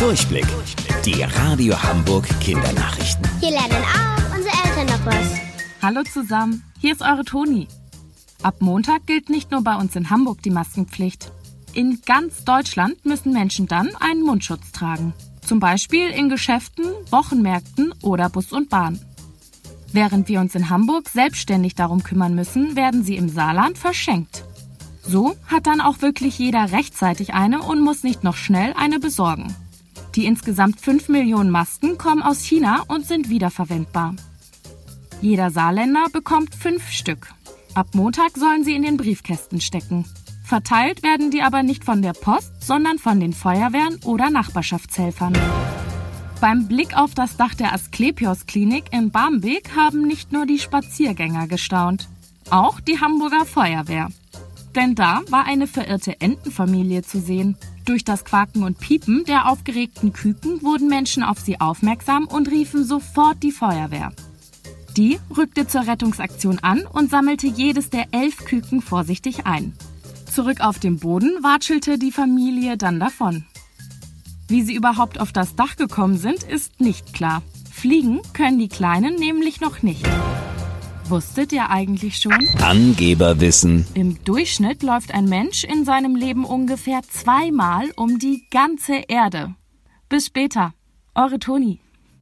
Durchblick. Die Radio Hamburg Kindernachrichten. Hier lernen auch unsere Eltern noch was. Hallo zusammen, hier ist eure Toni. Ab Montag gilt nicht nur bei uns in Hamburg die Maskenpflicht. In ganz Deutschland müssen Menschen dann einen Mundschutz tragen. Zum Beispiel in Geschäften, Wochenmärkten oder Bus und Bahn. Während wir uns in Hamburg selbstständig darum kümmern müssen, werden sie im Saarland verschenkt. So hat dann auch wirklich jeder rechtzeitig eine und muss nicht noch schnell eine besorgen. Die insgesamt 5 Millionen Masken kommen aus China und sind wiederverwendbar. Jeder Saarländer bekommt fünf Stück. Ab Montag sollen sie in den Briefkästen stecken. Verteilt werden die aber nicht von der Post, sondern von den Feuerwehren oder Nachbarschaftshelfern. Beim Blick auf das Dach der Asklepios Klinik in Barmbek haben nicht nur die Spaziergänger gestaunt, auch die Hamburger Feuerwehr. Denn da war eine verirrte Entenfamilie zu sehen. Durch das Quaken und Piepen der aufgeregten Küken wurden Menschen auf sie aufmerksam und riefen sofort die Feuerwehr. Die rückte zur Rettungsaktion an und sammelte jedes der elf Küken vorsichtig ein. Zurück auf dem Boden watschelte die Familie dann davon. Wie sie überhaupt auf das Dach gekommen sind, ist nicht klar. Fliegen können die Kleinen nämlich noch nicht. Wusstet ihr eigentlich schon? Angeberwissen. Im Durchschnitt läuft ein Mensch in seinem Leben ungefähr zweimal um die ganze Erde. Bis später. Eure Toni.